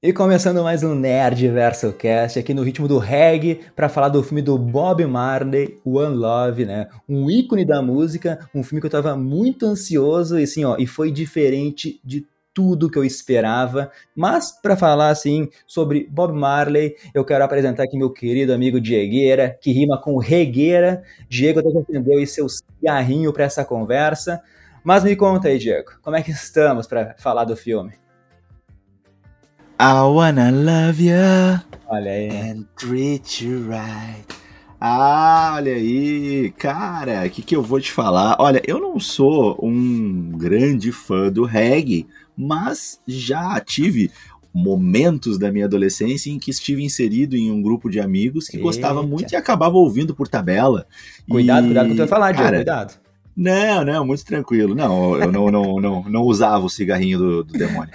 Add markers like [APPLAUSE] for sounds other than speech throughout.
E começando mais um Nerd Verso Cast aqui no ritmo do reggae para falar do filme do Bob Marley, One Love, né? Um ícone da música, um filme que eu tava muito ansioso e assim, ó, e foi diferente de tudo que eu esperava. Mas para falar assim sobre Bob Marley, eu quero apresentar aqui meu querido amigo Diegueira, que rima com regueira. Diego até acendeu aí seu cigarrinho para essa conversa. Mas me conta aí, Diego, como é que estamos para falar do filme? I wanna love you Olha aí. and treat you right. Ah, olha aí, cara, o que, que eu vou te falar? Olha, eu não sou um grande fã do reggae, mas já tive momentos da minha adolescência em que estive inserido em um grupo de amigos que Eita. gostava muito e acabava ouvindo por tabela. Cuidado, E, cuidado com o que tu vai falar, Diego, cara, cuidado. Não, não, muito tranquilo. Não, eu não, não, não, não usava o cigarrinho do, do demônio.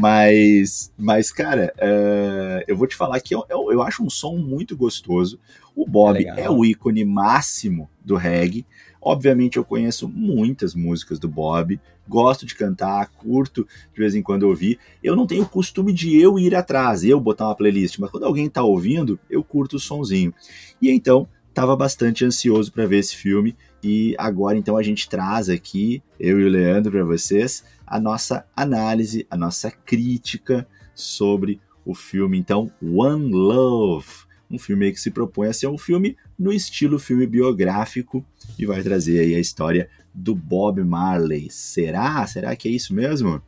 Mas, mas cara, é, eu vou te falar que eu, eu, eu acho um som muito gostoso. O Bob Legal. é o ícone máximo do reggae. Obviamente eu conheço muitas músicas do Bob, gosto de cantar, curto de vez em quando ouvir. Eu não tenho o costume de eu ir atrás, eu botar uma playlist, mas quando alguém tá ouvindo, eu curto o sonzinho. E então, tava bastante ansioso para ver esse filme e agora então a gente traz aqui, eu e o Leandro, para vocês, a nossa análise, a nossa crítica sobre o filme, então, One Love. Um filme que se propõe a ser um filme no estilo filme biográfico e vai trazer aí a história do Bob Marley. Será? Será que é isso mesmo?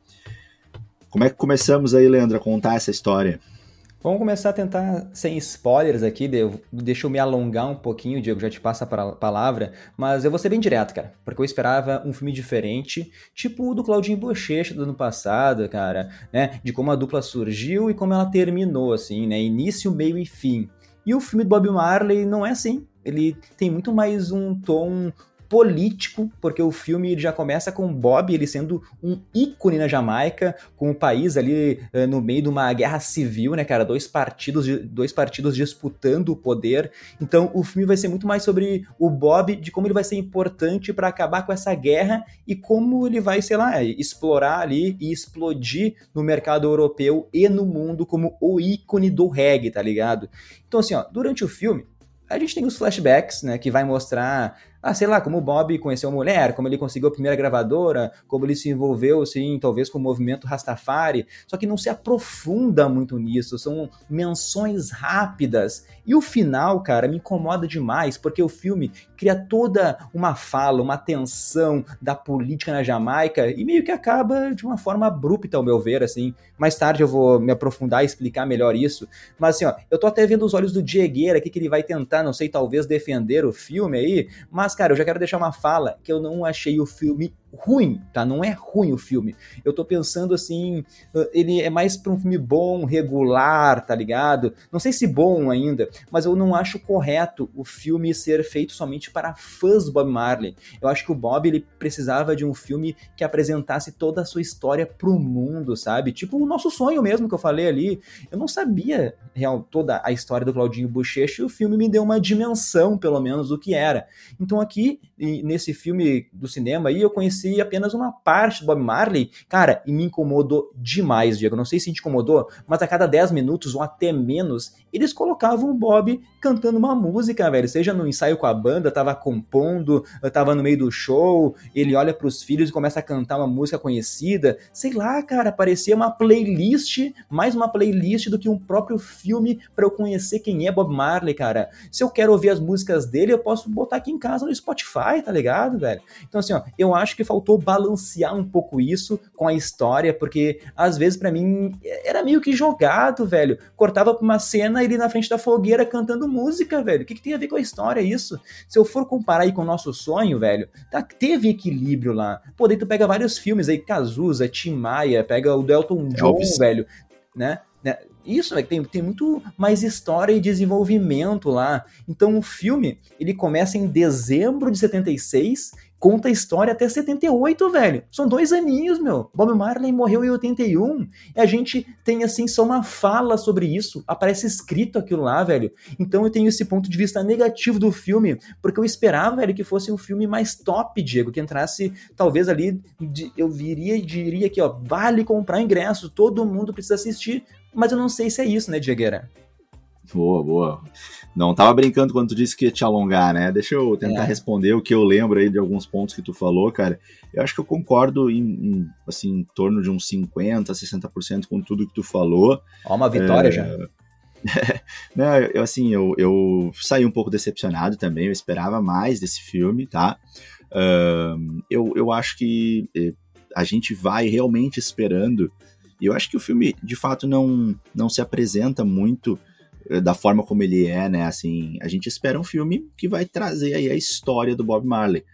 Como é que começamos aí, Leandro, a contar essa história? Vamos começar a tentar sem spoilers aqui, de- deixa eu me alongar um pouquinho, Diego, já te passa a palavra, mas eu vou ser bem direto, cara, porque eu esperava um filme diferente, tipo o do Claudinho Bochecha do ano passado, cara, né, de como a dupla surgiu e como ela terminou, assim, né, início, meio e fim. E o filme do Bob Marley não é assim, ele tem muito mais um tom político, porque o filme já começa com Bob ele sendo um ícone na Jamaica, com o país ali eh, no meio de uma guerra civil, né, cara? Dois partidos, dois partidos disputando o poder. Então o filme vai ser muito mais sobre o Bob, de como ele vai ser importante para acabar com essa guerra e como ele vai, sei lá, explorar ali e explodir no mercado europeu e no mundo como o ícone do reggae, tá ligado? Então assim, ó, durante o filme a gente tem os flashbacks, né, que vai mostrar, ah, sei lá, como o Bob conheceu a mulher, como ele conseguiu a primeira gravadora, como ele se envolveu, assim, talvez com o movimento Rastafari, só que não se aprofunda muito nisso, são menções rápidas. E o final, cara, me incomoda demais, porque o filme cria toda uma fala, uma tensão da política na Jamaica e meio que acaba de uma forma abrupta, ao meu ver, assim. Mais tarde eu vou me aprofundar e explicar melhor isso. Mas assim, ó, eu tô até vendo os olhos do Diegueira aqui que ele vai tentar, não sei, talvez defender o filme aí, mas cara, eu já quero deixar uma fala que eu não achei o filme ruim, tá? Não é ruim o filme. Eu tô pensando assim, uh, ele é mais pra um filme bom, regular, tá ligado? Não sei se bom ainda, mas eu não acho correto o filme ser feito somente para fãs do Bob Marley. Eu acho que o Bob ele precisava de um filme que apresentasse toda a sua história pro mundo, sabe? Tipo o nosso sonho mesmo que eu falei ali. Eu não sabia real toda a história do Claudinho Bochecha e o filme me deu uma dimensão, pelo menos, do que era. Então aqui, nesse filme do cinema aí, eu conheci apenas uma parte do Bob Marley, cara, e me incomodou demais, Diego. Não sei se te incomodou, mas a cada 10 minutos ou até menos, eles colocavam o Bob cantando uma música, velho. Seja no ensaio com a banda, tava compondo, tava no meio do show, ele olha pros filhos e começa a cantar uma música conhecida. Sei lá, cara, parecia uma playlist, mais uma playlist do que um próprio filme para eu conhecer quem é Bob Marley, cara. Se eu quero ouvir as músicas dele, eu posso botar aqui em casa no Spotify, tá ligado, velho? Então, assim, ó, eu acho que faltou balancear um pouco isso com a história, porque às vezes para mim era meio que jogado, velho. Cortava pra uma cena ele na frente da fogueira cantando música, velho. O que, que tem a ver com a história isso? Se eu for comparar aí com o nosso sonho, velho, tá, teve equilíbrio lá. Pô, daí tu pega vários filmes aí, Cazuza, Tim Maia, pega o Delton John, Elvis. velho, né? Isso, velho, tem, tem muito mais história e desenvolvimento lá. Então o filme, ele começa em dezembro de 76, conta a história até 78, velho. São dois aninhos, meu. Bob Marley morreu em 81 e a gente tem, assim, só uma fala sobre isso. Aparece escrito aquilo lá, velho. Então eu tenho esse ponto de vista negativo do filme, porque eu esperava, velho, que fosse um filme mais top, Diego, que entrasse, talvez ali, de- eu viria e diria aqui, ó, vale comprar ingresso, todo mundo precisa assistir. Mas eu não sei se é isso, né, Diegueira? Boa, boa. Não tava brincando quando tu disse que ia te alongar, né? Deixa eu tentar é. responder o que eu lembro aí de alguns pontos que tu falou, cara. Eu acho que eu concordo em, em assim, em torno de uns 50, 60% com tudo que tu falou. Ó, uma vitória é... já. [LAUGHS] né, eu, assim, eu, eu saí um pouco decepcionado também, eu esperava mais desse filme, tá? Uh, eu, eu acho que eh, a gente vai realmente esperando, eu acho que o filme, de fato, não, não se apresenta muito eh, da forma como ele é, né? Assim, a gente espera um filme que vai trazer aí a história do Bob Marley.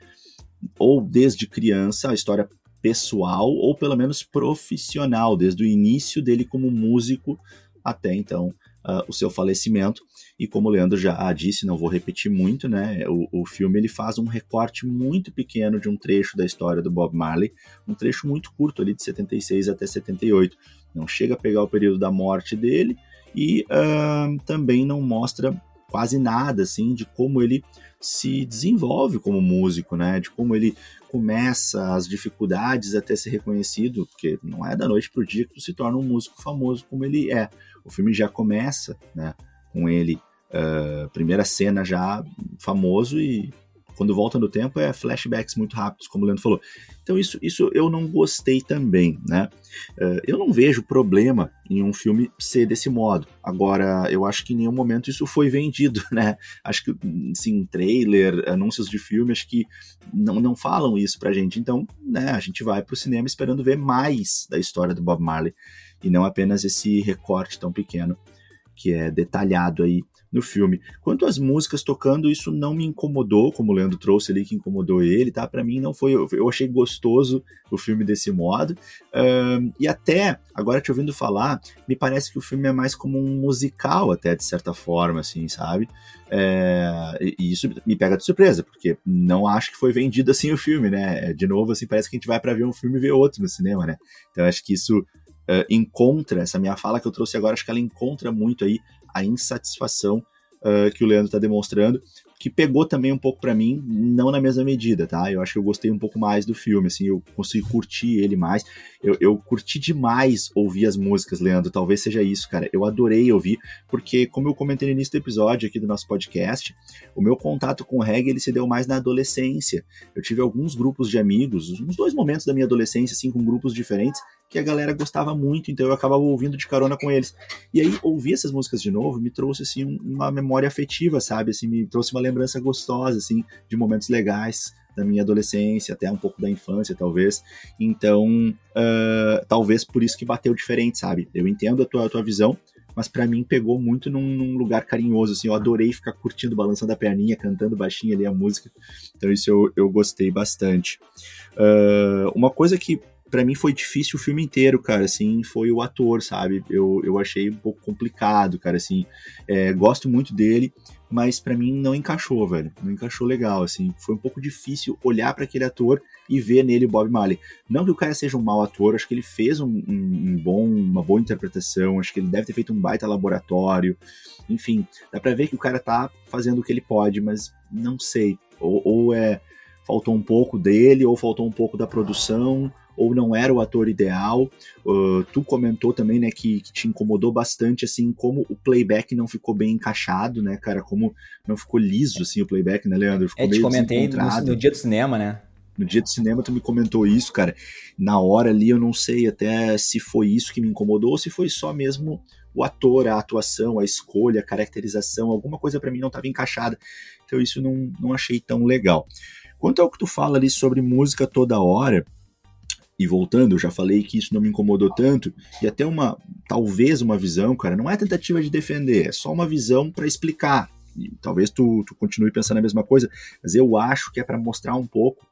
Ou desde criança, a história pessoal, ou pelo menos profissional, desde o início dele como músico até então uh, o seu falecimento. E como o Leandro já disse, não vou repetir muito, né? O, o filme ele faz um recorte muito pequeno de um trecho da história do Bob Marley, um trecho muito curto ali de 76 até 78. Não chega a pegar o período da morte dele, e uh, também não mostra quase nada assim de como ele se desenvolve como músico, né? De como ele começa as dificuldades até ser reconhecido, porque não é da noite pro dia que tu se torna um músico famoso como ele é. O filme já começa, né? Com ele, uh, primeira cena já famoso e quando volta no tempo é flashbacks muito rápidos, como o Leandro falou. Então isso, isso eu não gostei também, né? Uh, eu não vejo problema em um filme ser desse modo. Agora, eu acho que em nenhum momento isso foi vendido, [LAUGHS] né? Acho que, sim, trailer, anúncios de filme, acho que não, não falam isso pra gente. Então, né, a gente vai pro cinema esperando ver mais da história do Bob Marley e não apenas esse recorte tão pequeno que é detalhado aí no filme. Quanto às músicas tocando, isso não me incomodou, como o Leandro trouxe ali que incomodou ele, tá? Para mim não foi, eu achei gostoso o filme desse modo. Uh, e até, agora te ouvindo falar, me parece que o filme é mais como um musical, até de certa forma, assim, sabe? É, e isso me pega de surpresa, porque não acho que foi vendido assim o filme, né? De novo, assim, parece que a gente vai para ver um filme e ver outro no cinema, né? Então acho que isso uh, encontra, essa minha fala que eu trouxe agora, acho que ela encontra muito aí a insatisfação uh, que o Leandro está demonstrando, que pegou também um pouco para mim, não na mesma medida, tá? Eu acho que eu gostei um pouco mais do filme, assim, eu consegui curtir ele mais. Eu, eu curti demais ouvir as músicas, Leandro, talvez seja isso, cara. Eu adorei ouvir, porque, como eu comentei no início do episódio aqui do nosso podcast, o meu contato com o reggae ele se deu mais na adolescência. Eu tive alguns grupos de amigos, uns dois momentos da minha adolescência, assim, com grupos diferentes, que a galera gostava muito, então eu acabava ouvindo de carona com eles. E aí, ouvir essas músicas de novo me trouxe, assim, uma memória afetiva, sabe? Assim, me trouxe uma lembrança gostosa, assim, de momentos legais da minha adolescência, até um pouco da infância, talvez. Então, uh, talvez por isso que bateu diferente, sabe? Eu entendo a tua, a tua visão, mas para mim pegou muito num, num, lugar carinhoso, assim, eu adorei ficar curtindo, balançando a perninha, cantando baixinho ali a música, então isso eu, eu gostei bastante. Uh, uma coisa que para mim foi difícil o filme inteiro, cara, assim, foi o ator, sabe? Eu, eu achei um pouco complicado, cara, assim, é, gosto muito dele, mas para mim não encaixou, velho, não encaixou legal, assim, foi um pouco difícil olhar para aquele ator e ver nele o Bob Marley. Não que o cara seja um mau ator, acho que ele fez um, um, um bom, uma boa interpretação, acho que ele deve ter feito um baita laboratório, enfim, dá pra ver que o cara tá fazendo o que ele pode, mas não sei, ou, ou é faltou um pouco dele, ou faltou um pouco da produção, ou não era o ator ideal. Uh, tu comentou também, né, que, que, te incomodou bastante, assim, como o playback não ficou bem encaixado, né, cara, como não ficou liso, assim, o playback, né, Leandro? Ficou é, te comentei no, no dia do cinema, né? No dia do cinema tu me comentou isso, cara. Na hora ali eu não sei até se foi isso que me incomodou ou se foi só mesmo o ator, a atuação, a escolha, a caracterização, alguma coisa para mim não estava encaixada. Então isso não, não achei tão legal. Quanto ao que tu fala ali sobre música toda hora, e voltando, eu já falei que isso não me incomodou tanto, e até uma, talvez uma visão, cara, não é tentativa de defender, é só uma visão para explicar. E talvez tu, tu continue pensando a mesma coisa, mas eu acho que é para mostrar um pouco,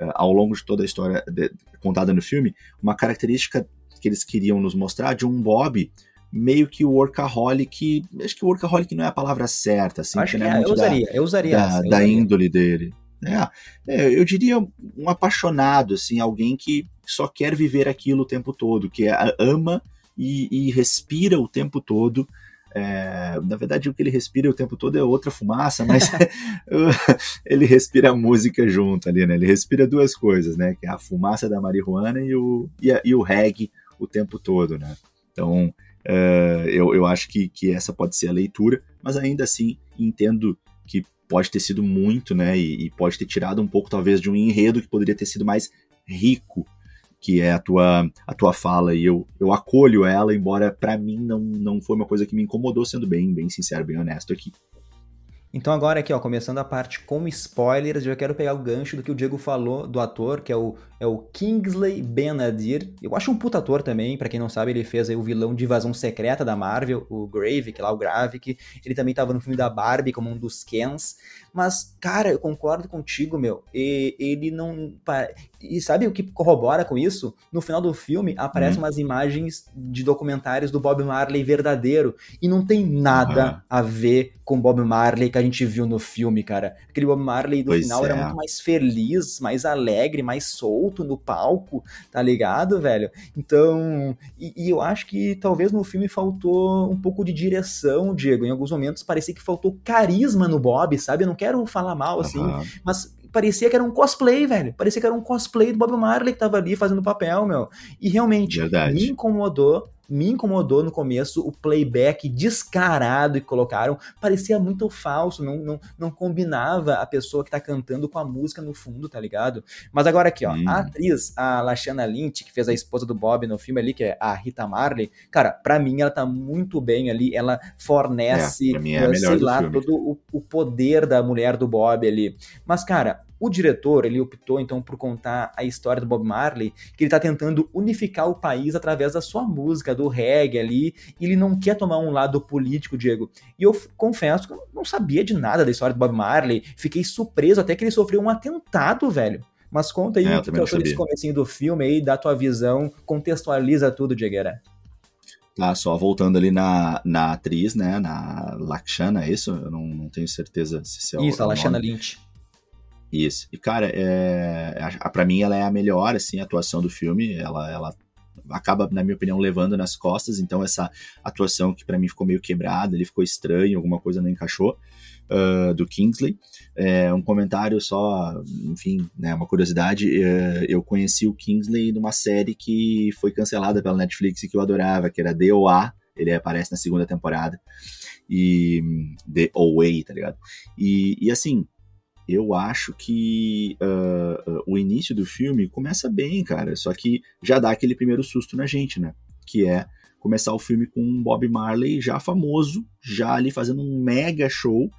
uh, ao longo de toda a história de, contada no filme, uma característica que eles queriam nos mostrar de um Bob meio que workaholic, acho que workaholic não é a palavra certa, assim, acho que, é, eu usaria, eu usaria da, essa, eu da usaria. índole dele. É, é, eu diria um apaixonado, assim, alguém que só quer viver aquilo o tempo todo, que é, ama e, e respira o tempo todo. É, na verdade, o que ele respira o tempo todo é outra fumaça, mas [LAUGHS] [LAUGHS] ele respira música junto ali, né? Ele respira duas coisas, né? Que é a fumaça da marihuana e o, e, a, e o reggae o tempo todo, né? Então, Uh, eu, eu acho que, que essa pode ser a leitura, mas ainda assim entendo que pode ter sido muito, né? E, e, pode ter tirado um pouco, talvez, de um enredo que poderia ter sido mais rico, que é a tua, a tua fala. E eu, eu acolho ela, embora para mim não, não foi uma coisa que me incomodou, sendo bem, bem sincero, bem honesto aqui. Então agora aqui, ó, começando a parte com spoilers, eu já quero pegar o gancho do que o Diego falou do ator, que é o, é o Kingsley Ben-Adir. Eu acho um puta ator também, para quem não sabe, ele fez aí o vilão de Invasão Secreta da Marvel, o Grave, que lá o Gravik. Ele também tava no filme da Barbie como um dos Kens. Mas, cara, eu concordo contigo, meu. E, ele não. E sabe o que corrobora com isso? No final do filme aparecem uhum. umas imagens de documentários do Bob Marley verdadeiro. E não tem nada uhum. a ver com Bob Marley que a gente viu no filme, cara. Aquele Bob Marley do pois final é. era muito mais feliz, mais alegre, mais solto no palco, tá ligado, velho? Então. E, e eu acho que talvez no filme faltou um pouco de direção, Diego. Em alguns momentos parecia que faltou carisma no Bob, sabe? Eu não quero falar mal, assim, uhum. mas parecia que era um cosplay, velho. Parecia que era um cosplay do Bob Marley que tava ali fazendo papel, meu. E realmente Verdade. me incomodou me incomodou no começo o playback descarado que colocaram. Parecia muito falso, não, não, não combinava a pessoa que tá cantando com a música no fundo, tá ligado? Mas agora aqui, ó, hum. a atriz, a Lashana Lynch, que fez a esposa do Bob no filme ali, que é a Rita Marley, cara, pra mim ela tá muito bem ali, ela fornece, é, é sei lá, filme. todo o, o poder da mulher do Bob ali. Mas, cara, o diretor, ele optou então por contar a história do Bob Marley, que ele está tentando unificar o país através da sua música, do reggae ali, e ele não quer tomar um lado político, Diego. E eu confesso que eu não sabia de nada da história do Bob Marley, fiquei surpreso até que ele sofreu um atentado, velho. Mas conta aí é, o que achou desse comecinho do filme aí, da tua visão, contextualiza tudo, Diegueira. Tá, só voltando ali na, na atriz, né, na Lakshana, é isso? Eu não, não tenho certeza se é Isso, a Lakshana Lynch. Isso. E, cara, é, para mim ela é a melhor, assim, atuação do filme. Ela, ela acaba, na minha opinião, levando nas costas. Então, essa atuação que para mim ficou meio quebrada, ele ficou estranho, alguma coisa não encaixou, uh, do Kingsley. É, um comentário só, enfim, né, uma curiosidade. Uh, eu conheci o Kingsley numa série que foi cancelada pela Netflix e que eu adorava, que era DOA. Ele aparece na segunda temporada. E. The Away, tá ligado? E, e assim, eu acho que uh, uh, o início do filme começa bem, cara, só que já dá aquele primeiro susto na gente, né? Que é começar o filme com um Bob Marley já famoso, já ali fazendo um mega show,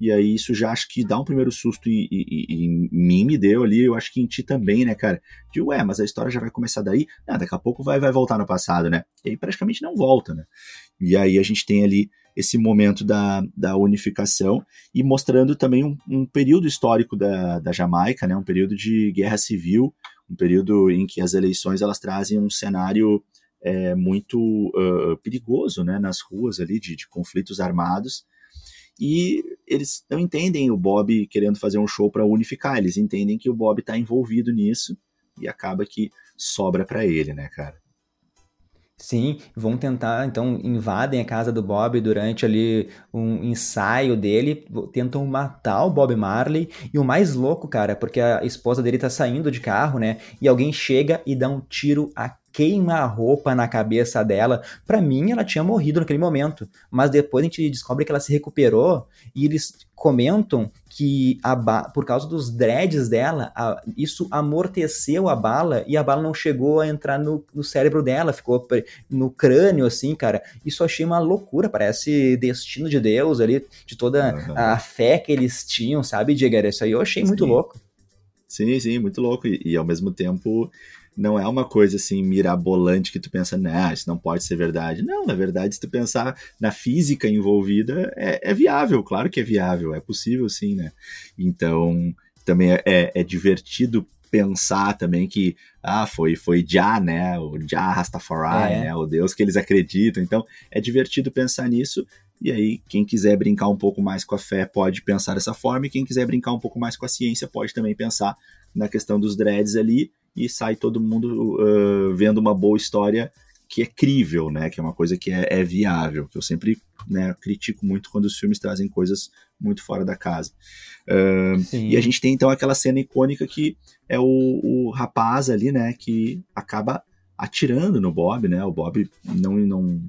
e aí isso já acho que dá um primeiro susto e, e, e, em mim me deu ali, eu acho que em ti também, né, cara? De ué, mas a história já vai começar daí, ah, daqui a pouco vai, vai voltar no passado, né? E aí praticamente não volta, né? E aí a gente tem ali esse momento da, da unificação e mostrando também um, um período histórico da, da Jamaica, né, um período de guerra civil, um período em que as eleições elas trazem um cenário é, muito uh, perigoso né, nas ruas ali de, de conflitos armados. E eles não entendem o Bob querendo fazer um show para unificar, eles entendem que o Bob está envolvido nisso e acaba que sobra para ele, né, cara? Sim, vão tentar, então invadem a casa do Bob durante ali um ensaio dele, tentam matar o Bob Marley. E o mais louco, cara, porque a esposa dele tá saindo de carro, né? E alguém chega e dá um tiro a queima a roupa na cabeça dela. Para mim, ela tinha morrido naquele momento, mas depois a gente descobre que ela se recuperou e eles comentam que por causa dos dreads dela, a, isso amorteceu a bala e a bala não chegou a entrar no, no cérebro dela, ficou no crânio, assim, cara. Isso eu achei uma loucura, parece destino de Deus ali, de toda uhum. a fé que eles tinham, sabe, Diego? Isso aí eu achei muito louco. Sim, sim, muito louco. E, e ao mesmo tempo não é uma coisa assim mirabolante que tu pensa, né, isso não pode ser verdade. Não, na verdade, se tu pensar na física envolvida, é, é viável, claro que é viável, é possível sim, né? Então, também é, é, é divertido pensar também que ah, foi foi Já, né? O Já Rastafari, é. né? O Deus que eles acreditam. Então, é divertido pensar nisso. E aí, quem quiser brincar um pouco mais com a fé pode pensar dessa forma, e quem quiser brincar um pouco mais com a ciência pode também pensar na questão dos dreads ali e sai todo mundo uh, vendo uma boa história que é crível, né? Que é uma coisa que é, é viável, que eu sempre né, critico muito quando os filmes trazem coisas muito fora da casa. Uh, e a gente tem então aquela cena icônica que é o, o, rapaz ali, né, que acaba atirando no Bob, né? O Bob não, não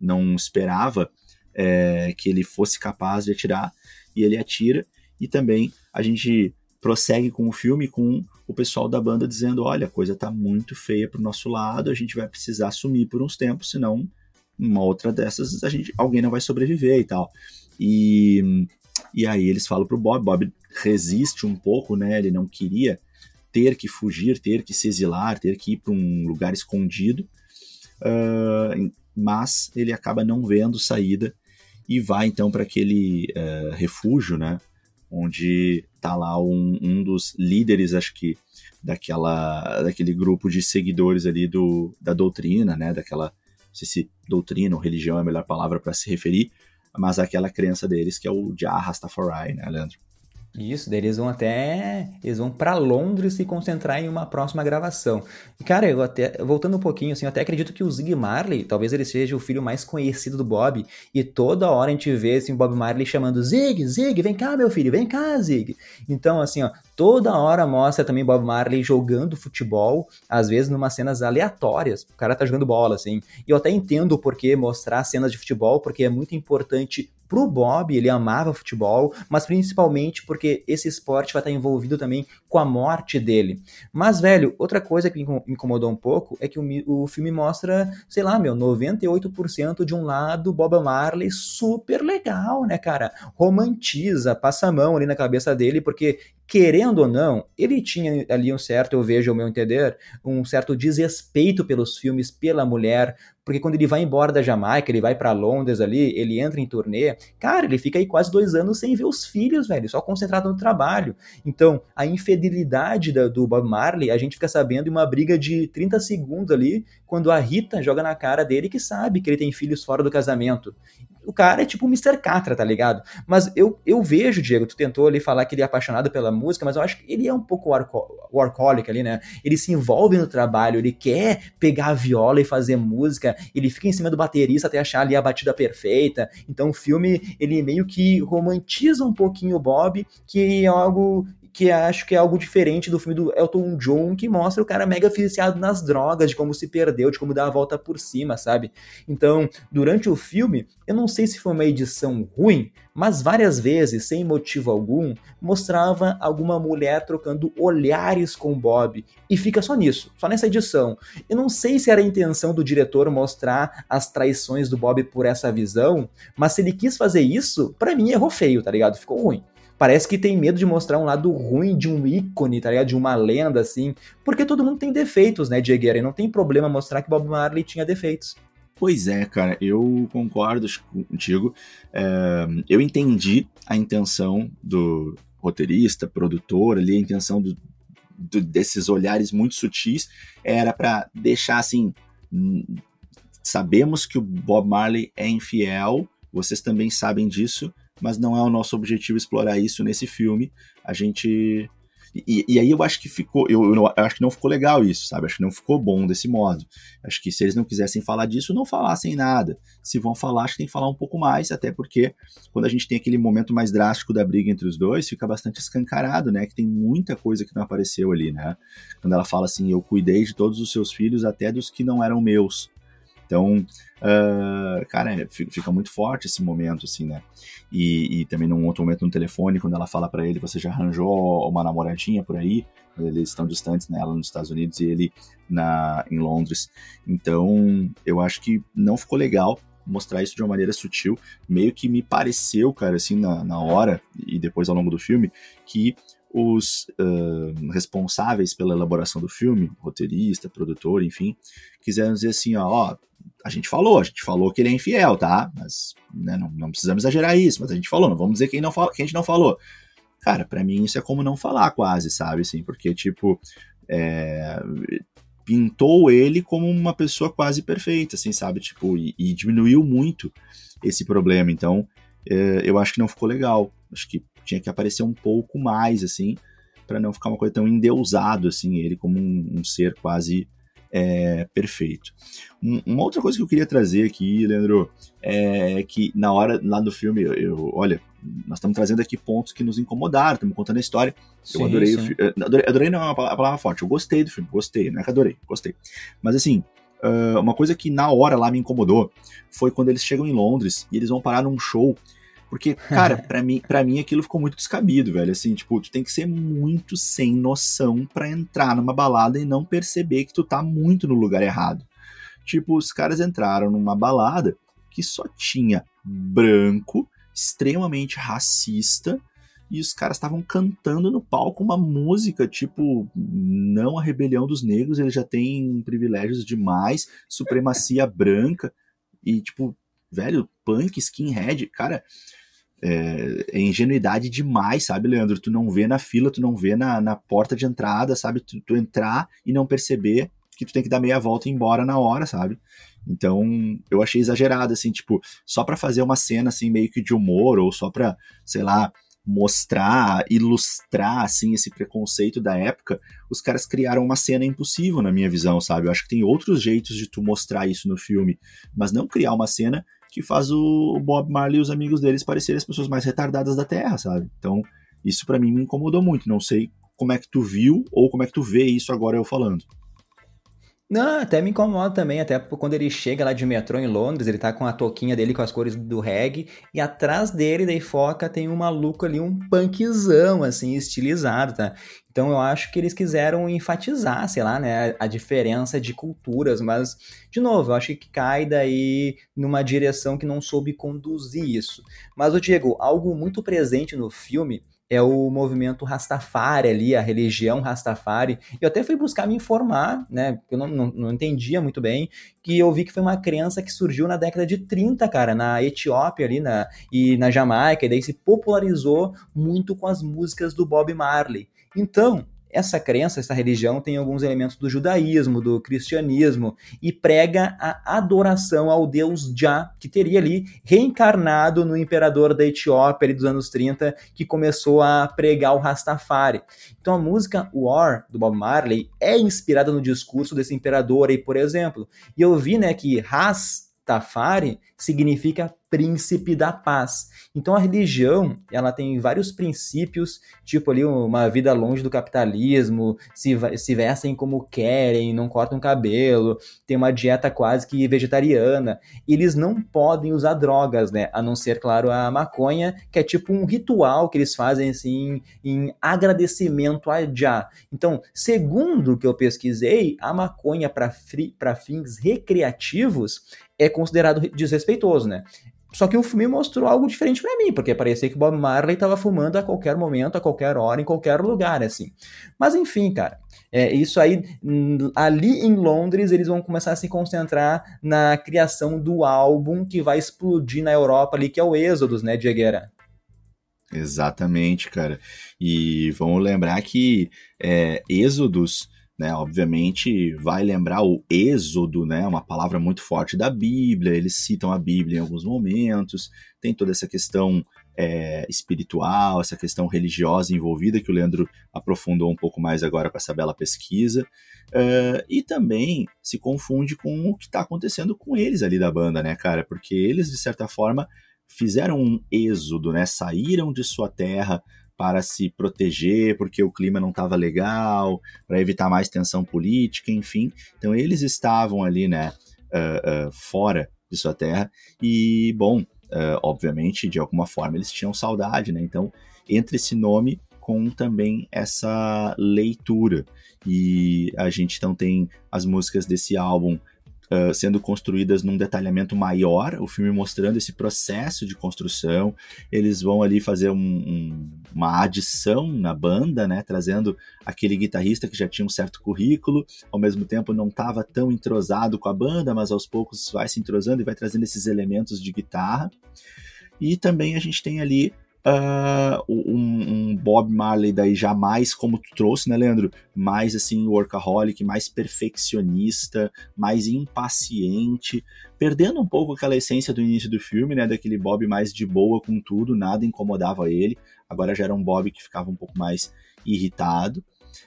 não esperava é, que ele fosse capaz de atirar, e ele atira, e também a gente prossegue com o filme com o pessoal da banda dizendo: olha, a coisa tá muito feia pro nosso lado, a gente vai precisar sumir por uns tempos, senão uma outra dessas a gente, alguém não vai sobreviver e tal. E, e aí eles falam pro Bob, Bob resiste um pouco, né? Ele não queria ter que fugir, ter que se exilar, ter que ir para um lugar escondido, uh, mas ele acaba não vendo saída e vai então para aquele uh, refúgio, né? Onde tá lá um, um, dos líderes, acho que daquela, daquele grupo de seguidores ali do, da doutrina, né? Daquela, não sei se doutrina ou religião é a melhor palavra para se referir, mas aquela crença deles que é o Jah Rastafari, né, Leandro? Isso, daí eles vão até. Eles vão para Londres se concentrar em uma próxima gravação. E, cara, eu até. Voltando um pouquinho, assim, eu até acredito que o Zig Marley, talvez ele seja o filho mais conhecido do Bob. E toda hora a gente vê assim, o Bob Marley chamando Zig, Zig, vem cá, meu filho, vem cá, Zig. Então, assim, ó, toda hora mostra também Bob Marley jogando futebol, às vezes numa cenas aleatórias. O cara tá jogando bola, assim. E eu até entendo o porquê mostrar cenas de futebol, porque é muito importante pro Bob, ele amava futebol, mas principalmente porque esse esporte vai estar envolvido também com a morte dele. Mas, velho, outra coisa que me incomodou um pouco é que o, o filme mostra, sei lá, meu, 98% de um lado, Bob Marley super legal, né, cara? Romantiza, passa a mão ali na cabeça dele, porque querendo ou não, ele tinha ali um certo, eu vejo ao meu entender, um certo desrespeito pelos filmes, pela mulher, porque quando ele vai embora da Jamaica, ele vai para Londres ali, ele entra em turnê, cara, ele fica aí quase dois anos sem ver os filhos, velho, só concentrado no trabalho. Então, a infidelidade da, do Bob Marley, a gente fica sabendo em uma briga de 30 segundos ali, quando a Rita joga na cara dele que sabe que ele tem filhos fora do casamento o cara é tipo o Mr. Catra, tá ligado? Mas eu, eu vejo, Diego, tu tentou ali falar que ele é apaixonado pela música, mas eu acho que ele é um pouco workaholic ali, né? Ele se envolve no trabalho, ele quer pegar a viola e fazer música, ele fica em cima do baterista até achar ali a batida perfeita. Então o filme, ele meio que romantiza um pouquinho o Bob, que é algo que acho que é algo diferente do filme do Elton John, que mostra o cara mega viciado nas drogas, de como se perdeu, de como dar a volta por cima, sabe? Então, durante o filme, eu não sei se foi uma edição ruim, mas várias vezes, sem motivo algum, mostrava alguma mulher trocando olhares com Bob. E fica só nisso, só nessa edição. Eu não sei se era a intenção do diretor mostrar as traições do Bob por essa visão, mas se ele quis fazer isso, para mim errou feio, tá ligado? Ficou ruim parece que tem medo de mostrar um lado ruim de um ícone, tá ligado? De uma lenda, assim. Porque todo mundo tem defeitos, né, Diegueira? E não tem problema mostrar que Bob Marley tinha defeitos. Pois é, cara, eu concordo contigo. É, eu entendi a intenção do roteirista, produtor ali, a intenção do, do, desses olhares muito sutis era para deixar assim. Sabemos que o Bob Marley é infiel, vocês também sabem disso, mas não é o nosso objetivo explorar isso nesse filme. A gente. E, e aí eu acho que ficou. Eu, eu, eu, acho que não ficou legal isso, sabe? Acho que não ficou bom desse modo. Acho que se eles não quisessem falar disso, não falassem nada. Se vão falar, acho que tem que falar um pouco mais, até porque quando a gente tem aquele momento mais drástico da briga entre os dois, fica bastante escancarado, né? Que tem muita coisa que não apareceu ali, né? Quando ela fala assim, eu cuidei de todos os seus filhos, até dos que não eram meus. Então, uh, cara, é, fica muito forte esse momento, assim, né? E, e, também num outro momento no telefone, quando ela fala para ele, você já arranjou uma namoradinha por aí? Eles estão distantes, né? Ela nos Estados Unidos e ele na, em Londres. Então, eu acho que não ficou legal mostrar isso de uma maneira sutil. Meio que me pareceu, cara, assim, na, na hora e depois ao longo do filme, que os uh, responsáveis pela elaboração do filme, roteirista, produtor, enfim, quiseram dizer assim, ó, ó, a gente falou, a gente falou que ele é infiel, tá? Mas né, não, não, precisamos exagerar isso, mas a gente falou, não vamos dizer quem não fala, quem a gente não falou. Cara, para mim isso é como não falar quase, sabe? Assim, porque, tipo, é, pintou ele como uma pessoa quase perfeita, assim, sabe? Tipo, e, e diminuiu muito esse problema. Então, é, eu acho que não ficou legal. Acho que tinha que aparecer um pouco mais, assim, para não ficar uma coisa tão endeusado, assim, ele como um, um ser quase é, perfeito. Um, uma outra coisa que eu queria trazer aqui, Leandro, é que na hora lá do filme, eu, eu olha, nós estamos trazendo aqui pontos que nos incomodaram, estamos contando a história. Sim, eu adorei sim. o filme. Adorei, adorei não é uma palavra forte, eu gostei do filme, gostei, não é que adorei, gostei. Mas assim, uh, uma coisa que na hora lá me incomodou foi quando eles chegam em Londres e eles vão parar num show. Porque, cara, para mim, para mim aquilo ficou muito descabido, velho. Assim, tipo, tu tem que ser muito sem noção para entrar numa balada e não perceber que tu tá muito no lugar errado. Tipo, os caras entraram numa balada que só tinha branco, extremamente racista, e os caras estavam cantando no palco uma música tipo não a rebelião dos negros, eles já têm privilégios demais, supremacia branca e tipo, velho, punk, skinhead, cara, é, é, ingenuidade demais, sabe, Leandro? Tu não vê na fila, tu não vê na, na porta de entrada, sabe? Tu, tu entrar e não perceber que tu tem que dar meia volta e ir embora na hora, sabe? Então, eu achei exagerado, assim, tipo, só para fazer uma cena, assim, meio que de humor, ou só pra, sei lá, mostrar, ilustrar assim esse preconceito da época, os caras criaram uma cena impossível na minha visão, sabe? Eu acho que tem outros jeitos de tu mostrar isso no filme, mas não criar uma cena que faz o Bob Marley e os amigos deles parecerem as pessoas mais retardadas da Terra, sabe? Então, isso para mim me incomodou muito. Não sei como é que tu viu ou como é que tu vê isso agora eu falando. Não, até me incomoda também, até quando ele chega lá de metrô em Londres, ele tá com a touquinha dele com as cores do reggae, e atrás dele, daí foca, tem um maluco ali, um punkzão, assim, estilizado, tá? Então eu acho que eles quiseram enfatizar, sei lá, né, a diferença de culturas, mas, de novo, eu acho que cai daí numa direção que não soube conduzir isso. Mas, o Diego, algo muito presente no filme é o movimento Rastafari ali, a religião Rastafari. Eu até fui buscar me informar, né? Eu não, não, não, entendia muito bem, que eu vi que foi uma crença que surgiu na década de 30, cara, na Etiópia ali na, e na Jamaica, e daí se popularizou muito com as músicas do Bob Marley. Então, essa crença, essa religião tem alguns elementos do judaísmo, do cristianismo e prega a adoração ao deus Jah, que teria ali reencarnado no imperador da Etiópia dos anos 30, que começou a pregar o Rastafari. Então a música War do Bob Marley é inspirada no discurso desse imperador aí, por exemplo. E eu vi, né, que Ras Tafari significa príncipe da paz. Então a religião, ela tem vários princípios, tipo ali uma vida longe do capitalismo, se, se vestem como querem, não cortam cabelo, tem uma dieta quase que vegetariana. Eles não podem usar drogas, né? A não ser, claro, a maconha, que é tipo um ritual que eles fazem assim em agradecimento a Jah. Então, segundo o que eu pesquisei, a maconha para fins recreativos é considerado desrespeitoso, né? Só que o filme mostrou algo diferente para mim, porque parecia que Bob Marley estava fumando a qualquer momento, a qualquer hora, em qualquer lugar, assim. Mas enfim, cara, é, isso aí, ali em Londres, eles vão começar a se concentrar na criação do álbum que vai explodir na Europa ali, que é o Êxodos, né, Diegueira? Exatamente, cara. E vamos lembrar que é, Êxodos né? Obviamente vai lembrar o êxodo, né? Uma palavra muito forte da Bíblia. Eles citam a Bíblia em alguns momentos. Tem toda essa questão é, espiritual, essa questão religiosa envolvida que o Leandro aprofundou um pouco mais agora com essa bela pesquisa. Uh, e também se confunde com o que está acontecendo com eles ali da banda, né, cara? Porque eles, de certa forma, fizeram um êxodo, né? Saíram de sua terra para se proteger, porque o clima não estava legal, para evitar mais tensão política, enfim. Então eles estavam ali, né, uh, uh, fora de sua terra e, bom, uh, obviamente, de alguma forma eles tinham saudade, né? Então, entre esse nome com também essa leitura. E a gente então tem as músicas desse álbum sendo construídas num detalhamento maior, o filme mostrando esse processo de construção. Eles vão ali fazer um, um, uma adição na banda, né, trazendo aquele guitarrista que já tinha um certo currículo, ao mesmo tempo não estava tão entrosado com a banda, mas aos poucos vai se entrosando e vai trazendo esses elementos de guitarra. E também a gente tem ali Uh, um, um, Bob Marley daí jamais como tu trouxe, né, Leandro? Mais assim, workaholic, mais perfeccionista, mais impaciente, perdendo um pouco aquela essência do início do filme, né? Daquele Bob mais de boa com tudo, nada incomodava ele. Agora já era um Bob que ficava um pouco mais irritado.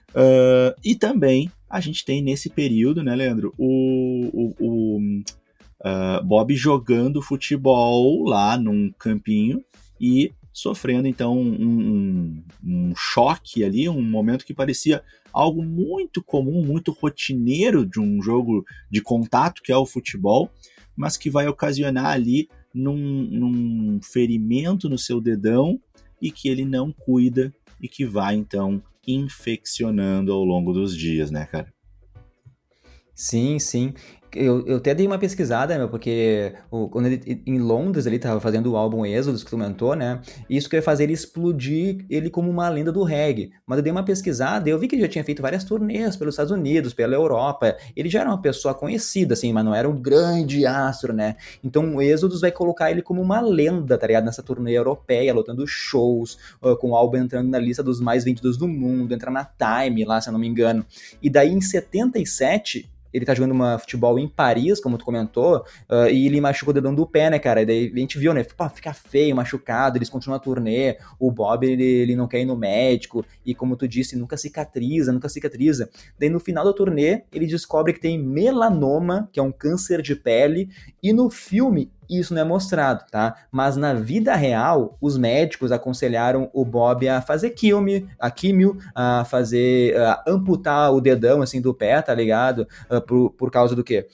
Uh, e também a gente tem nesse período, né, Leandro, o, o, o uh, Bob jogando futebol lá num campinho e sofrendo então um, um, um, choque ali, um momento que parecia algo muito comum, muito rotineiro de um jogo de contato que é o futebol, mas que vai ocasionar ali num, num ferimento no seu dedão e que ele não cuida e que vai então infeccionando ao longo dos dias, né, cara? Sim, sim. Eu, eu até dei uma pesquisada, meu, porque o, quando ele, em Londres ele tava fazendo o álbum Êxodos, que tu comentou, né? Isso que ia fazer ele explodir ele como uma lenda do reggae. Mas eu dei uma pesquisada e eu vi que ele já tinha feito várias turnês pelos Estados Unidos, pela Europa. Ele já era uma pessoa conhecida, assim, mas não era um grande astro, né? Então o Êxodos vai colocar ele como uma lenda, tá ligado? Nessa turnê europeia, lotando shows, uh, com o álbum entrando na lista dos mais vendidos do mundo, entra na Time lá, se eu não me engano. E daí em 77 ele tá jogando uma futebol em Paris, como tu comentou, uh, e ele machuca o dedão do pé, né, cara? E daí a gente viu, né? Pô, fica feio, machucado, eles continuam a turnê, o Bob, ele, ele não quer ir no médico, e como tu disse, nunca cicatriza, nunca cicatriza. Daí no final da turnê, ele descobre que tem melanoma, que é um câncer de pele, e no filme isso não é mostrado, tá? Mas na vida real, os médicos aconselharam o Bob a fazer químio, a químio, a fazer, a amputar o dedão, assim, do pé, tá ligado? Uh, por, por causa do quê?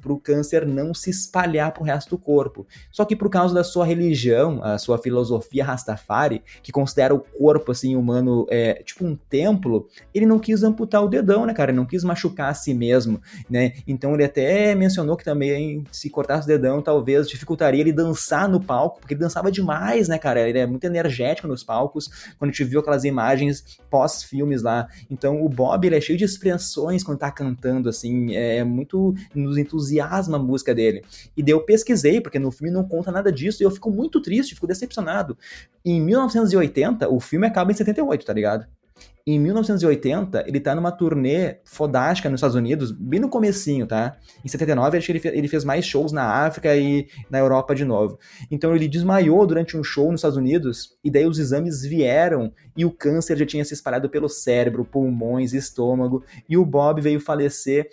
Pro câncer não se espalhar pro resto do corpo. Só que por causa da sua religião, a sua filosofia Rastafari, que considera o corpo, assim, humano, é, tipo um templo, ele não quis amputar o dedão, né, cara? Ele não quis machucar a si mesmo, né? Então ele até mencionou que também, se cortasse o dedão, talvez dificultaria ele dançar no palco, porque ele dançava demais, né, cara? Ele é muito energético nos palcos, quando a gente viu aquelas imagens pós-filmes lá. Então o Bob, ele é cheio de expressões quando tá cantando, assim, é muito. nos entusiasma a música dele. E daí eu pesquisei, porque no filme não conta nada disso, e eu fico muito triste, fico decepcionado. Em 1980, o filme acaba em 78, tá ligado? Em 1980, ele tá numa turnê fodástica nos Estados Unidos, bem no comecinho, tá? Em 79, acho que ele fez, ele fez mais shows na África e na Europa de novo. Então ele desmaiou durante um show nos Estados Unidos, e daí os exames vieram, e o câncer já tinha se espalhado pelo cérebro, pulmões, estômago, e o Bob veio falecer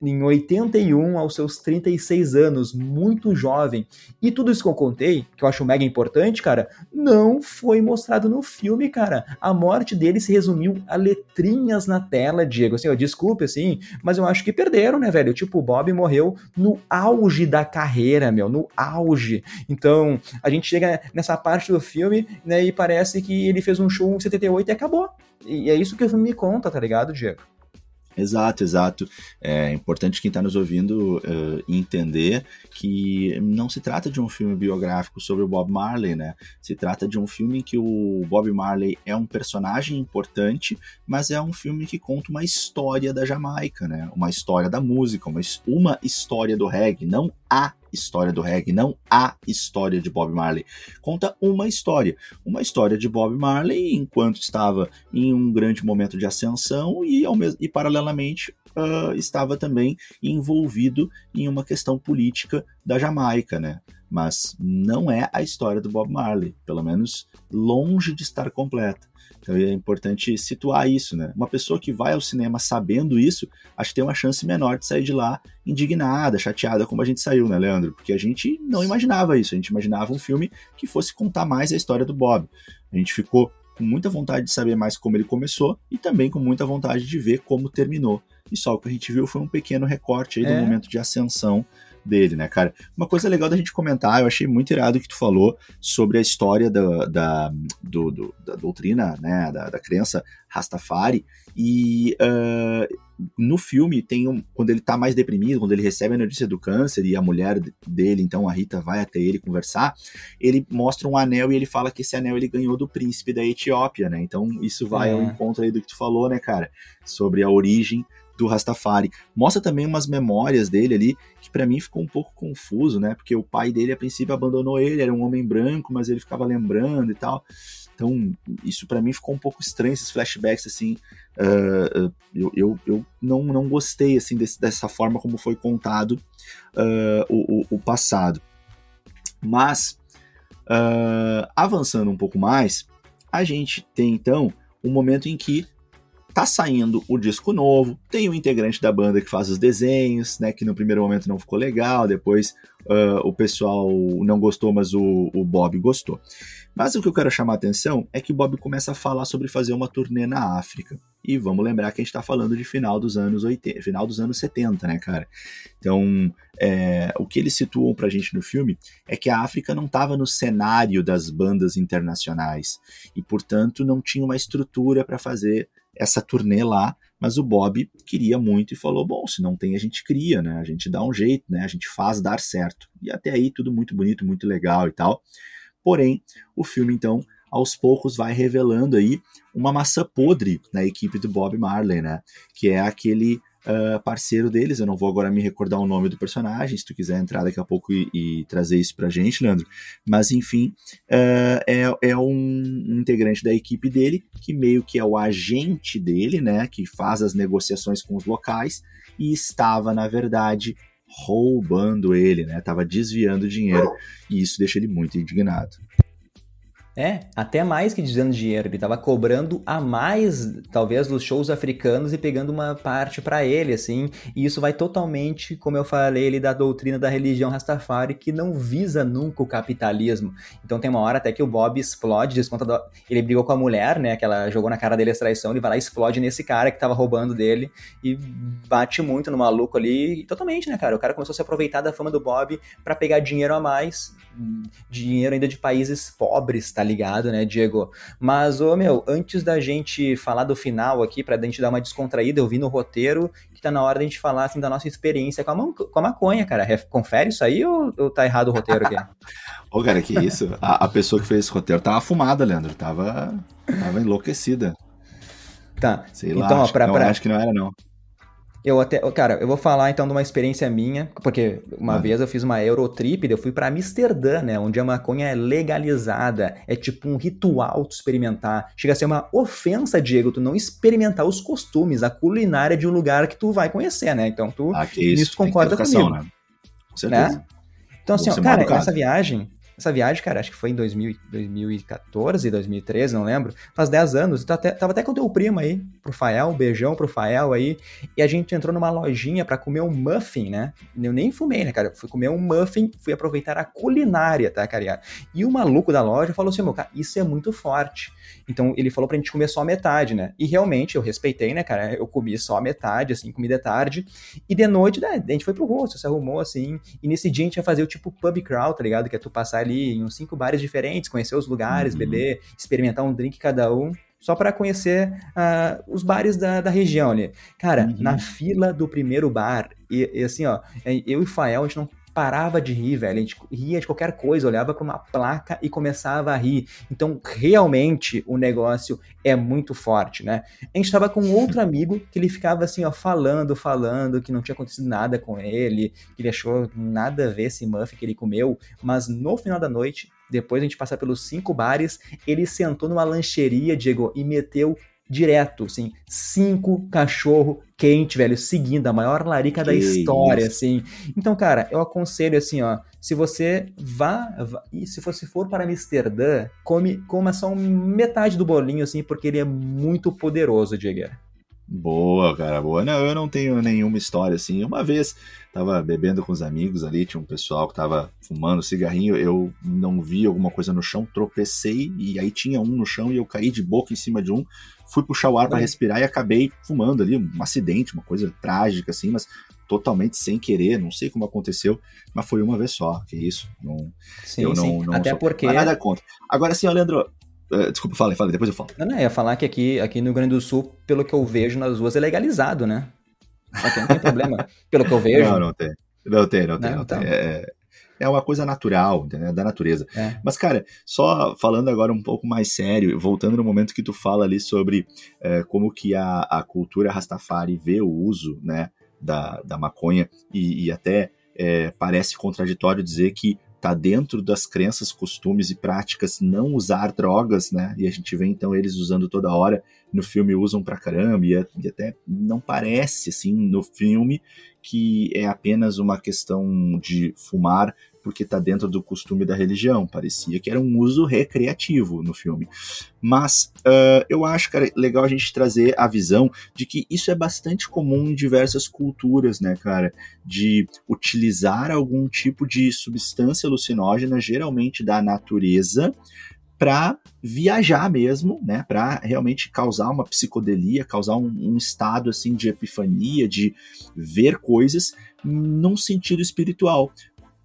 em 81, aos seus 36 anos, muito jovem. E tudo isso que eu contei, que eu acho mega importante, cara, não foi mostrado no filme, cara. A morte dele se resumiu a letrinhas na tela, Diego. Assim, ó, desculpe, assim, mas eu acho que perderam, né, velho? Tipo, o Bob morreu no auge da carreira, meu, no auge. Então, a gente chega nessa parte do filme, né, e parece que ele fez um show em 78 e acabou. E é isso que o filme me conta, tá ligado, Diego? Exato, exato. É importante quem está nos ouvindo uh, entender que não se trata de um filme biográfico sobre o Bob Marley, né? Se trata de um filme em que o Bob Marley é um personagem importante, mas é um filme que conta uma história da Jamaica, né? Uma história da música, uma, uma história do reggae, não a história do reggae, não a história de Bob Marley. Conta uma história. Uma história de Bob Marley enquanto estava em um grande momento de ascensão e, ao mesmo, e paralelamente, uh, estava também envolvido em uma questão política da Jamaica, né? Mas não é a história do Bob Marley, pelo menos longe de estar completa. Então é importante situar isso, né? Uma pessoa que vai ao cinema sabendo isso, acho que tem uma chance menor de sair de lá indignada, chateada, como a gente saiu, né, Leandro? Porque a gente não imaginava isso, a gente imaginava um filme que fosse contar mais a história do Bob. A gente ficou com muita vontade de saber mais como ele começou e também com muita vontade de ver como terminou. E só o que a gente viu foi um pequeno recorte aí é. do momento de ascensão dele, né, cara? Uma coisa legal da gente comentar, eu achei muito irado que tu falou sobre a história da, da, do, do, da doutrina, né, da, da crença Rastafari, e uh, no filme tem um, quando ele tá mais deprimido, quando ele recebe a notícia do câncer e a mulher dele, então a Rita vai até ele conversar, ele mostra um anel e ele fala que esse anel ele ganhou do príncipe da Etiópia, né? Então isso vai é. ao encontro aí do que tu falou, né, cara? Sobre a origem do Rastafari. Mostra também umas memórias dele ali, que para mim ficou um pouco confuso, né? Porque o pai dele, a princípio, abandonou ele, era um homem branco, mas ele ficava lembrando e tal. Então, isso para mim ficou um pouco estranho, esses flashbacks, assim. Uh, eu, eu, eu não, não gostei, assim, desse, dessa forma como foi contado uh, o, o, passado. Mas, uh, avançando um pouco mais, a gente tem, então, um momento em que tá saindo o disco novo, tem o um integrante da banda que faz os desenhos, né, que no primeiro momento não ficou legal, depois uh, o pessoal não gostou, mas o, o Bob gostou. Mas o que eu quero chamar a atenção é que o Bob começa a falar sobre fazer uma turnê na África. E vamos lembrar que a gente está falando de final dos anos 80, final dos anos 70, né, cara? Então, é, o que eles situam pra gente no filme é que a África não estava no cenário das bandas internacionais e, portanto, não tinha uma estrutura para fazer essa turnê lá, mas o Bob queria muito e falou: bom, se não tem, a gente cria, né? A gente dá um jeito, né? A gente faz dar certo. E até aí tudo muito bonito, muito legal e tal. Porém, o filme então aos poucos vai revelando aí uma maçã podre na equipe do Bob Marley, né? Que é aquele uh, parceiro deles. Eu não vou agora me recordar o nome do personagem, se tu quiser entrar daqui a pouco e, e trazer isso pra gente, Leandro. Mas enfim, uh, é, é um integrante da equipe dele, que meio que é o agente dele, né? Que faz as negociações com os locais e estava, na verdade, roubando ele, né? Tava desviando dinheiro e isso deixa ele muito indignado. É, até mais que desviando dinheiro. Ele tava cobrando a mais, talvez, dos shows africanos e pegando uma parte para ele, assim. E isso vai totalmente, como eu falei, ele da doutrina da religião Rastafari, que não visa nunca o capitalismo. Então tem uma hora até que o Bob explode, desconta do... ele brigou com a mulher, né, que ela jogou na cara dele a traição, ele vai lá e explode nesse cara que tava roubando dele e bate muito no maluco ali, e totalmente, né, cara? O cara começou a se aproveitar da fama do Bob para pegar dinheiro a mais, dinheiro ainda de países pobres, tá ligado, né, Diego? Mas, ô meu, antes da gente falar do final aqui, pra gente dar uma descontraída, eu vi no roteiro que tá na hora da gente falar, assim, da nossa experiência com a, com a maconha, cara. Confere isso aí ou, ou tá errado o roteiro aqui? [LAUGHS] Ô, cara, que isso? A, a, pessoa que fez esse roteiro tava fumada, Leandro. Tava, tava enlouquecida. Tá. Sei lá, então, ó, pra, não, pra... acho que não era, não. Eu até, cara, eu vou falar então de uma experiência minha, porque uma ah. vez eu fiz uma Eurotrip, eu fui para Amsterdã, né, onde a maconha é legalizada, é tipo um ritual tu experimentar. Chega a ser uma ofensa, Diego, tu não experimentar os costumes, a culinária de um lugar que tu vai conhecer, né? Então tu ah, isso, nisso concorda comigo. Né? Com certeza. Né? Então assim, ó, cara, essa viagem, essa viagem, cara, acho que foi em 2000, 2014, 2013, não lembro. Faz 10 anos. Tava até, tava até com o teu primo aí, pro Fael, um beijão pro Fael aí. E a gente entrou numa lojinha para comer um muffin, né? Eu nem fumei, né, cara? Fui comer um muffin, fui aproveitar a culinária, tá, cara? E o maluco da loja falou assim, meu, cara, isso é muito forte. Então ele falou pra gente comer só a metade, né? E realmente eu respeitei, né, cara? Eu comi só a metade, assim, comida tarde. E de noite, né, a gente foi pro rosto, se arrumou assim. E nesse dia a gente ia fazer o tipo pub crawl, tá ligado? Que é tu passar ali em uns cinco bares diferentes, conhecer os lugares, uhum. beber, experimentar um drink cada um só para conhecer uh, os bares da, da região ali. Cara, uhum. na fila do primeiro bar, e, e, assim, ó, eu e o Fael, a gente não parava de rir, velho. A gente ria de qualquer coisa, olhava para uma placa e começava a rir. Então, realmente, o negócio é muito forte, né? A gente tava com outro [LAUGHS] amigo que ele ficava assim, ó, falando, falando, que não tinha acontecido nada com ele, que ele achou nada a ver esse muffin que ele comeu, mas no final da noite, depois a gente passar pelos cinco bares, ele sentou numa lancheria, Diego, e meteu direto, assim, cinco cachorro quente, velho, seguindo a maior larica que da história, isso. assim. Então, cara, eu aconselho assim, ó, se você vá, vá e se você for para Amsterdã, come, coma só metade do bolinho, assim, porque ele é muito poderoso, Diego. Boa, cara, boa. Não, eu não tenho nenhuma história assim. Uma vez tava bebendo com os amigos ali, tinha um pessoal que tava fumando cigarrinho, eu não vi alguma coisa no chão, tropecei e aí tinha um no chão e eu caí de boca em cima de um, fui puxar o ar para respirar e acabei fumando ali, um acidente, uma coisa trágica assim, mas totalmente sem querer, não sei como aconteceu, mas foi uma vez só, que isso. Não, sim, eu não, sim. não Até porque nada contra. Agora sim, Leandro, desculpa, fala, fala, depois eu falo. Não, não, ia falar que aqui, aqui no Rio Grande do Sul, pelo que eu vejo nas ruas, é legalizado, né? Que não tem problema. [LAUGHS] Pelo que eu vejo. Não, não tem. Não tem, não tem. Não, não tem. Então. É, é uma coisa natural, entendeu? da natureza. É. Mas, cara, só falando agora um pouco mais sério, voltando no momento que tu fala ali sobre é, como que a, a cultura Rastafari vê o uso né, da, da maconha e, e até é, parece contraditório dizer que tá dentro das crenças, costumes e práticas não usar drogas, né? E a gente vê então eles usando toda hora. No filme usam pra caramba e, e até não parece assim no filme que é apenas uma questão de fumar porque está dentro do costume da religião. Parecia que era um uso recreativo no filme. Mas uh, eu acho, cara, legal a gente trazer a visão de que isso é bastante comum em diversas culturas, né, cara? De utilizar algum tipo de substância alucinógena, geralmente da natureza, para viajar mesmo, né, para realmente causar uma psicodelia, causar um, um, estado assim de epifania, de ver coisas num sentido espiritual,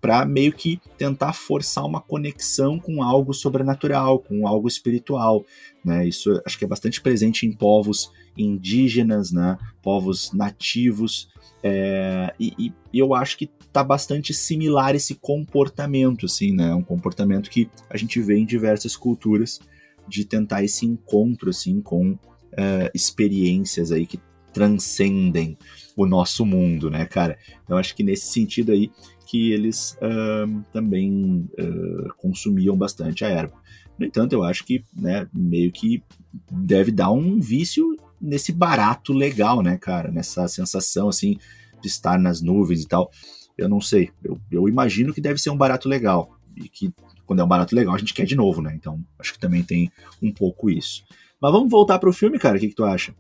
para meio que tentar forçar uma conexão com algo sobrenatural, com algo espiritual, né? Isso acho que é bastante presente em povos indígenas, né, povos nativos, é, e, e, eu acho que tá bastante similar esse comportamento, assim, né? Um comportamento que a gente vê em diversas culturas de tentar esse encontro, assim, com uh, experiências aí que transcendem o nosso mundo, né, cara? Então acho que nesse sentido aí que eles uh, também uh, consumiam bastante a erva. No entanto, eu acho que, né, meio que deve dar um vício nesse barato legal, né, cara? Nessa sensação, assim, de estar nas nuvens e tal. Eu não sei. Eu, eu imagino que deve ser um barato legal. E que quando é um barato legal, a gente quer de novo, né? Então, acho que também tem um pouco isso. Mas vamos voltar pro filme, cara. O que, que tu acha?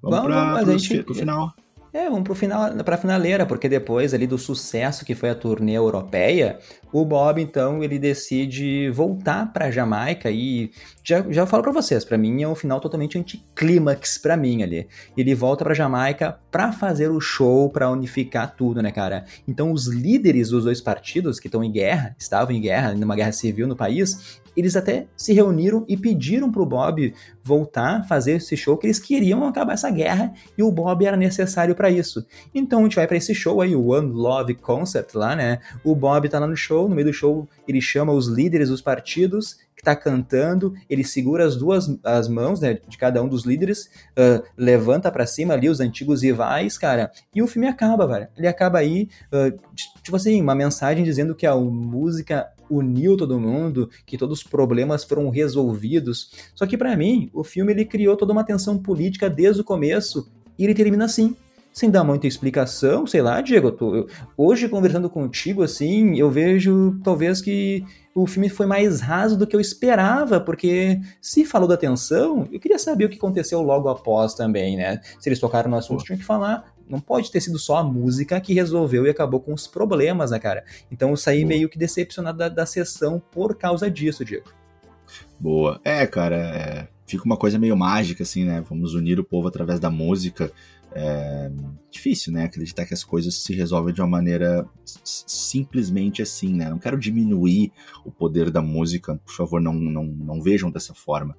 Vamos, vamos pra, pro, gente... pro final. É, vamos pro final, pra finaleira, porque depois ali do sucesso que foi a turnê europeia, o Bob, então, ele decide voltar pra Jamaica e já, já falo pra vocês, para mim é um final totalmente anticlímax para mim ali. Ele volta pra Jamaica pra fazer o show, pra unificar tudo, né, cara? Então os líderes dos dois partidos que estão em guerra, estavam em guerra, numa guerra civil no país, eles até se reuniram e pediram pro Bob voltar, fazer esse show, que eles queriam acabar essa guerra e o Bob era necessário para isso. Então a gente vai para esse show aí, o One Love Concert lá, né? O Bob tá lá no show, no meio do show ele chama os líderes dos partidos que tá cantando, ele segura as duas as mãos, né, de cada um dos líderes, uh, levanta para cima ali os antigos rivais, cara, e o filme acaba, velho. Ele acaba aí, uh, tipo assim, uma mensagem dizendo que a música uniu todo mundo, que todos os problemas foram resolvidos. Só que para mim, o filme ele criou toda uma tensão política desde o começo e ele termina assim sem dar muita explicação, sei lá, Diego, tô, eu, hoje conversando contigo, assim, eu vejo talvez que o filme foi mais raso do que eu esperava, porque se falou da tensão, eu queria saber o que aconteceu logo após também, né? Se eles tocaram no assunto, tinha que falar. Não pode ter sido só a música que resolveu e acabou com os problemas, né, cara? Então eu saí meio que decepcionado da, da sessão por causa disso, Diego. Boa. É, cara, é... fica uma coisa meio mágica, assim, né? Vamos unir o povo através da música é difícil, né? Acreditar que as coisas se resolvem de uma maneira simplesmente assim, né? Não quero diminuir o poder da música, por favor, não, não, não vejam dessa forma.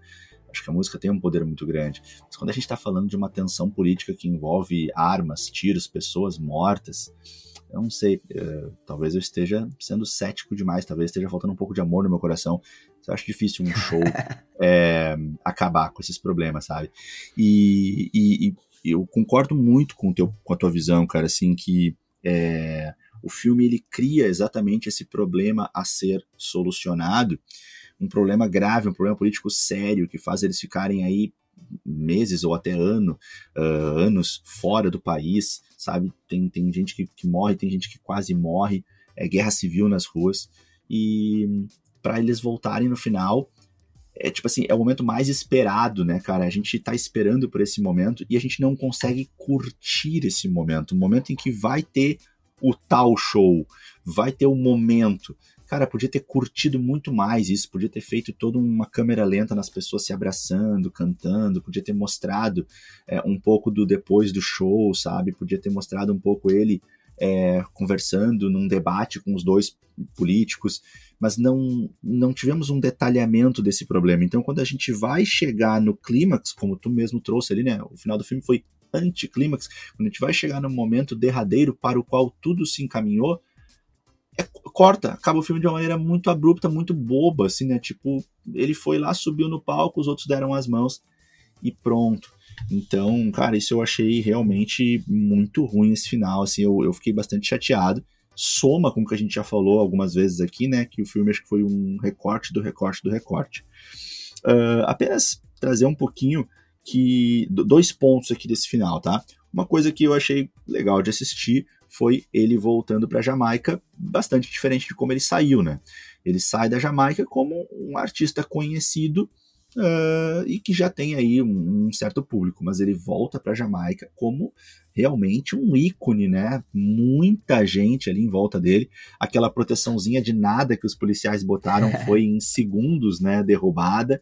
Acho que a música tem um poder muito grande. Mas quando a gente está falando de uma tensão política que envolve armas, tiros, pessoas mortas, eu não sei, uh, talvez eu esteja sendo cético demais, talvez esteja faltando um pouco de amor no meu coração. Eu acho difícil um show é, [LAUGHS] acabar com esses problemas, sabe? E, e, e eu concordo muito com, teu, com a tua visão, cara, assim, que é, o filme ele cria exatamente esse problema a ser solucionado, um problema grave, um problema político sério, que faz eles ficarem aí meses ou até ano, uh, anos fora do país, sabe? Tem, tem gente que, que morre, tem gente que quase morre, é guerra civil nas ruas, e para eles voltarem no final é tipo assim, é o momento mais esperado, né, cara? A gente tá esperando por esse momento e a gente não consegue curtir esse momento. O momento em que vai ter o tal show, vai ter o momento. Cara, podia ter curtido muito mais isso, podia ter feito toda uma câmera lenta nas pessoas se abraçando, cantando, podia ter mostrado é, um pouco do depois do show, sabe? Podia ter mostrado um pouco ele é, conversando num debate com os dois políticos, mas não, não tivemos um detalhamento desse problema. Então, quando a gente vai chegar no clímax, como tu mesmo trouxe ali, né? O final do filme foi anticlímax, quando a gente vai chegar no momento derradeiro para o qual tudo se encaminhou, é, corta, acaba o filme de uma maneira muito abrupta, muito boba, assim, né? Tipo, ele foi lá, subiu no palco, os outros deram as mãos e pronto. Então, cara, isso eu achei realmente muito ruim esse final, assim, eu, eu fiquei bastante chateado. Soma com o que a gente já falou algumas vezes aqui, né, que o filme acho que foi um recorte do recorte do recorte. Uh, apenas trazer um pouquinho que dois pontos aqui desse final, tá? Uma coisa que eu achei legal de assistir foi ele voltando para Jamaica, bastante diferente de como ele saiu, né? Ele sai da Jamaica como um artista conhecido uh, e que já tem aí um, um certo público, mas ele volta para Jamaica como realmente um ícone, né? Muita gente ali em volta dele. Aquela proteçãozinha de nada que os policiais botaram [LAUGHS] foi em segundos, né? Derrubada.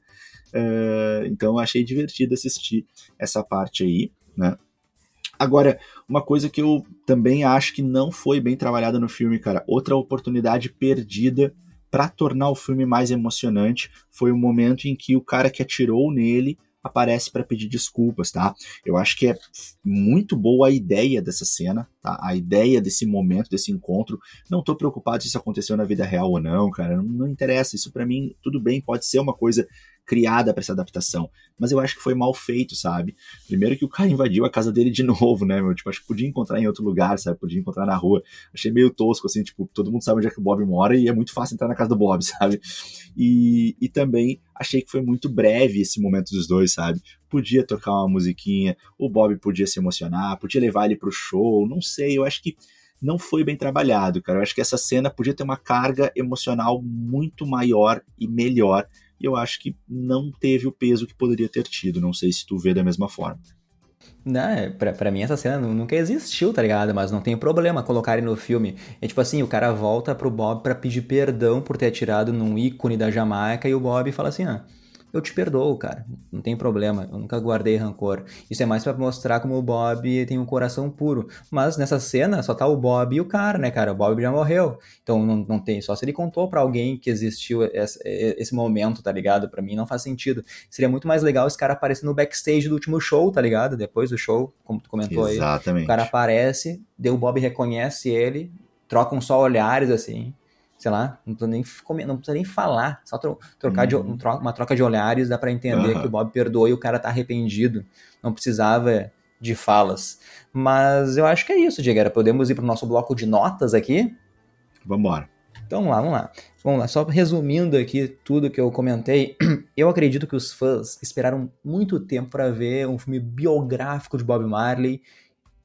Uh, então achei divertido assistir essa parte aí, né? Agora, uma coisa que eu também acho que não foi bem trabalhada no filme, cara, outra oportunidade perdida para tornar o filme mais emocionante foi o momento em que o cara que atirou nele aparece para pedir desculpas, tá? Eu acho que é muito boa a ideia dessa cena, tá? A ideia desse momento, desse encontro. Não tô preocupado se isso aconteceu na vida real ou não, cara. Não, não interessa. Isso para mim, tudo bem, pode ser uma coisa criada para essa adaptação. Mas eu acho que foi mal feito, sabe? Primeiro que o cara invadiu a casa dele de [LAUGHS] novo, né, meu? Tipo, acho que podia encontrar em outro lugar, sabe? Podia encontrar na rua. Achei meio tosco, assim, tipo, todo mundo sabe onde é que o Bob mora e é muito fácil entrar na casa do Bob, [LAUGHS] sabe? E, e também achei que foi muito breve esse momento dos dois, sabe? Podia tocar uma musiquinha, o Bob podia se emocionar, podia levar ele pro show, não sei, eu acho que não foi bem trabalhado, cara. Eu acho que essa cena podia ter uma carga emocional muito maior e melhor e eu acho que não teve o peso que poderia ter tido. Não sei se tu vê da mesma forma. Não, é, pra, pra mim essa cena nunca existiu, tá ligado? Mas não tem problema colocarem no filme. É tipo assim, o cara volta pro Bob para pedir perdão por ter atirado num ícone da Jamaica e o Bob fala assim, ah, eu te perdoo, cara. Não tem problema. Eu nunca guardei rancor. Isso é mais para mostrar como o Bob tem um coração puro. Mas nessa cena só tá o Bob e o cara, né, cara? O Bob já morreu. Então não, não tem. Só se ele contou para alguém que existiu esse, esse momento, tá ligado? Para mim não faz sentido. Seria muito mais legal esse cara aparecer no backstage do último show, tá ligado? Depois do show, como tu comentou Exatamente. aí. O cara aparece, deu o Bob reconhece ele, trocam só olhares assim sei lá, não precisa nem, não precisa nem falar, só tro trocar uhum. de, uma troca de olhares dá para entender uhum. que o Bob perdoou e o cara tá arrependido. Não precisava de falas. Mas eu acho que é isso, Diego. Podemos ir pro nosso bloco de notas aqui? Vambora. Então vamos lá, vamos lá. Vamos lá, só resumindo aqui tudo que eu comentei, [CLEARS THROAT] eu acredito que os fãs esperaram muito tempo para ver um filme biográfico de Bob Marley.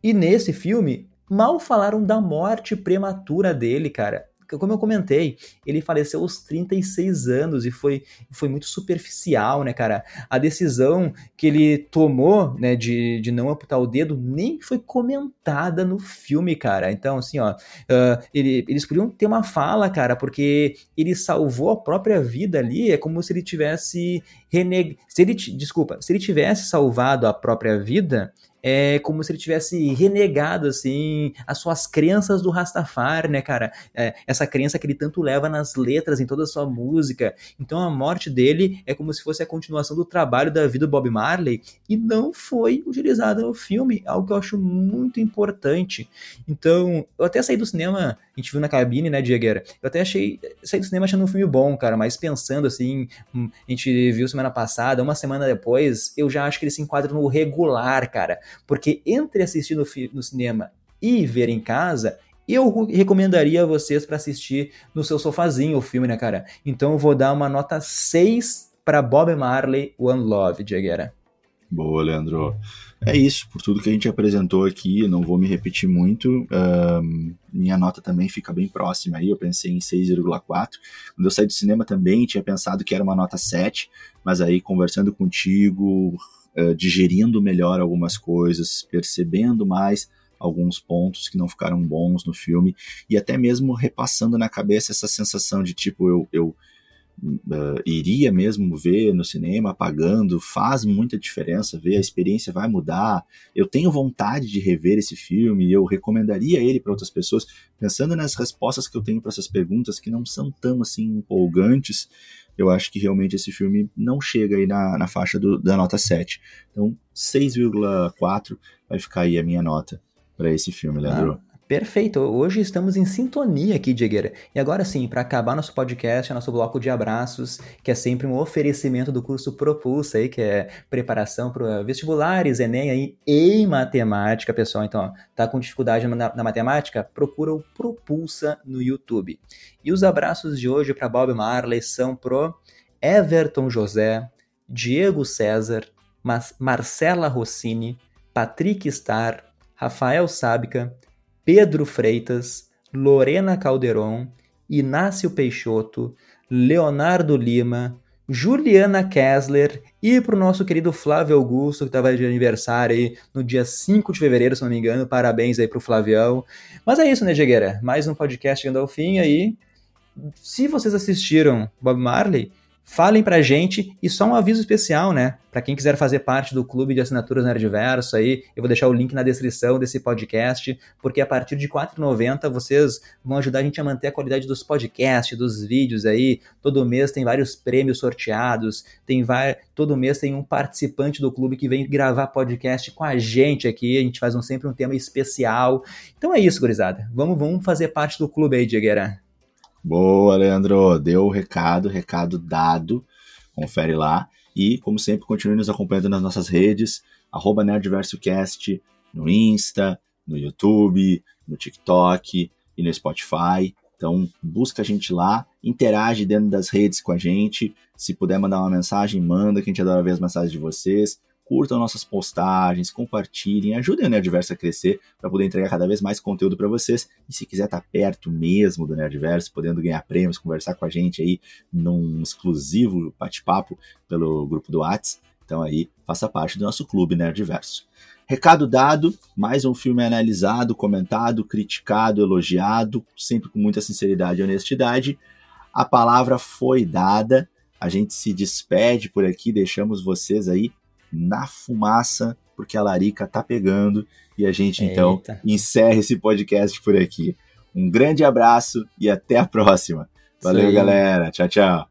E nesse filme, mal falaram da morte prematura dele, cara como eu comentei, ele faleceu aos 36 anos e foi, foi muito superficial, né, cara? A decisão que ele tomou, né, de, de não amputar o dedo nem foi comentada no filme, cara. Então, assim, ó, uh, ele, eles podiam ter uma fala, cara, porque ele salvou a própria vida ali, é como se ele tivesse reneg... se ele, desculpa, se ele tivesse salvado a própria vida, é como se ele tivesse renegado, assim, as suas crenças do Rastafari, né, cara? É, essa crença que ele tanto leva nas letras, em toda a sua música. Então a morte dele é como se fosse a continuação do trabalho da vida do Bob Marley e não foi utilizada no filme, algo que eu acho muito importante. Então, eu até saí do cinema, a gente viu na cabine, né, Diegueira? Eu até achei, saí do cinema achando um filme bom, cara, mas pensando assim, hum, a gente viu semana passada, uma semana depois, eu já acho que ele se enquadra no regular, cara. Porque entre assistir no, no cinema e ver em casa, eu recomendaria a vocês para assistir no seu sofazinho o filme, né, cara? Então eu vou dar uma nota 6 para Bob Marley One Love, Dieguera. Boa, Leandro. É isso, por tudo que a gente apresentou aqui, não vou me repetir muito. Minha nota também fica bem próxima aí, eu pensei em 6,4. Quando eu saí do cinema também tinha pensado que era uma nota 7, mas aí conversando contigo, uh, digerindo melhor algumas coisas, percebendo mais alguns pontos que não ficaram bons no filme e até mesmo repassando na cabeça essa sensação de tipo eu, eu uh, iria mesmo ver no cinema pagando faz muita diferença ver a experiência vai mudar eu tenho vontade de rever esse filme eu recomendaria ele para outras pessoas pensando nas respostas que eu tenho para essas perguntas que não são tão assim empolgantes eu acho que realmente esse filme não chega aí na, na faixa do, da nota 7. Então, 6,4 vai ficar aí a minha nota para esse filme, Leandro. Ah, perfeito. Hoje estamos em sintonia aqui, Diegueira. E agora sim, para acabar nosso podcast, nosso bloco de abraços, que é sempre um oferecimento do curso Propulsa aí, que é preparação para vestibulares, Enem aí em matemática, pessoal. Então, ó, tá com dificuldade na, na matemática? Procura o Propulsa no YouTube. E os abraços de hoje para Bob Marley são pro Everton José, Diego César, Marcela Rossini, Patrick Star, Rafael Sábica, Pedro Freitas, Lorena Calderon, Inácio Peixoto, Leonardo Lima, Juliana Kessler e para o nosso querido Flávio Augusto, que estava de aniversário aí no dia 5 de fevereiro, se não me engano. Parabéns aí para o Flavião. Mas é isso, né, Jegueira? Mais um podcast chegando ao fim aí. Se vocês assistiram Bob Marley, falem pra gente e só um aviso especial, né? Para quem quiser fazer parte do clube de assinaturas Nerdverso aí, eu vou deixar o link na descrição desse podcast, porque a partir de R$ 4,90 vocês vão ajudar a gente a manter a qualidade dos podcasts, dos vídeos aí. Todo mês tem vários prêmios sorteados, tem vai... todo mês tem um participante do clube que vem gravar podcast com a gente aqui, a gente faz um, sempre um tema especial. Então é isso, gurizada. Vamos, vamos fazer parte do clube aí, Diegueira. Boa, Leandro. Deu o recado, recado dado. Confere lá. E, como sempre, continue nos acompanhando nas nossas redes, arroba NerdversoCast, no Insta, no YouTube, no TikTok e no Spotify. Então, busca a gente lá, interage dentro das redes com a gente. Se puder mandar uma mensagem, manda, que a gente adora ver as mensagens de vocês curtam nossas postagens, compartilhem, ajudem o Nerdverso a crescer para poder entregar cada vez mais conteúdo para vocês. E se quiser estar tá perto mesmo do Nerdverso, podendo ganhar prêmios, conversar com a gente aí num exclusivo bate-papo pelo grupo do Whats, então aí faça parte do nosso clube Nerdverso. Recado dado, mais um filme analisado, comentado, criticado, elogiado, sempre com muita sinceridade e honestidade. A palavra foi dada, a gente se despede por aqui, deixamos vocês aí na fumaça, porque a larica tá pegando. E a gente então Eita. então encerra esse podcast por aqui. Um grande abraço e até a próxima. Valeu, galera. Tchau, tchau.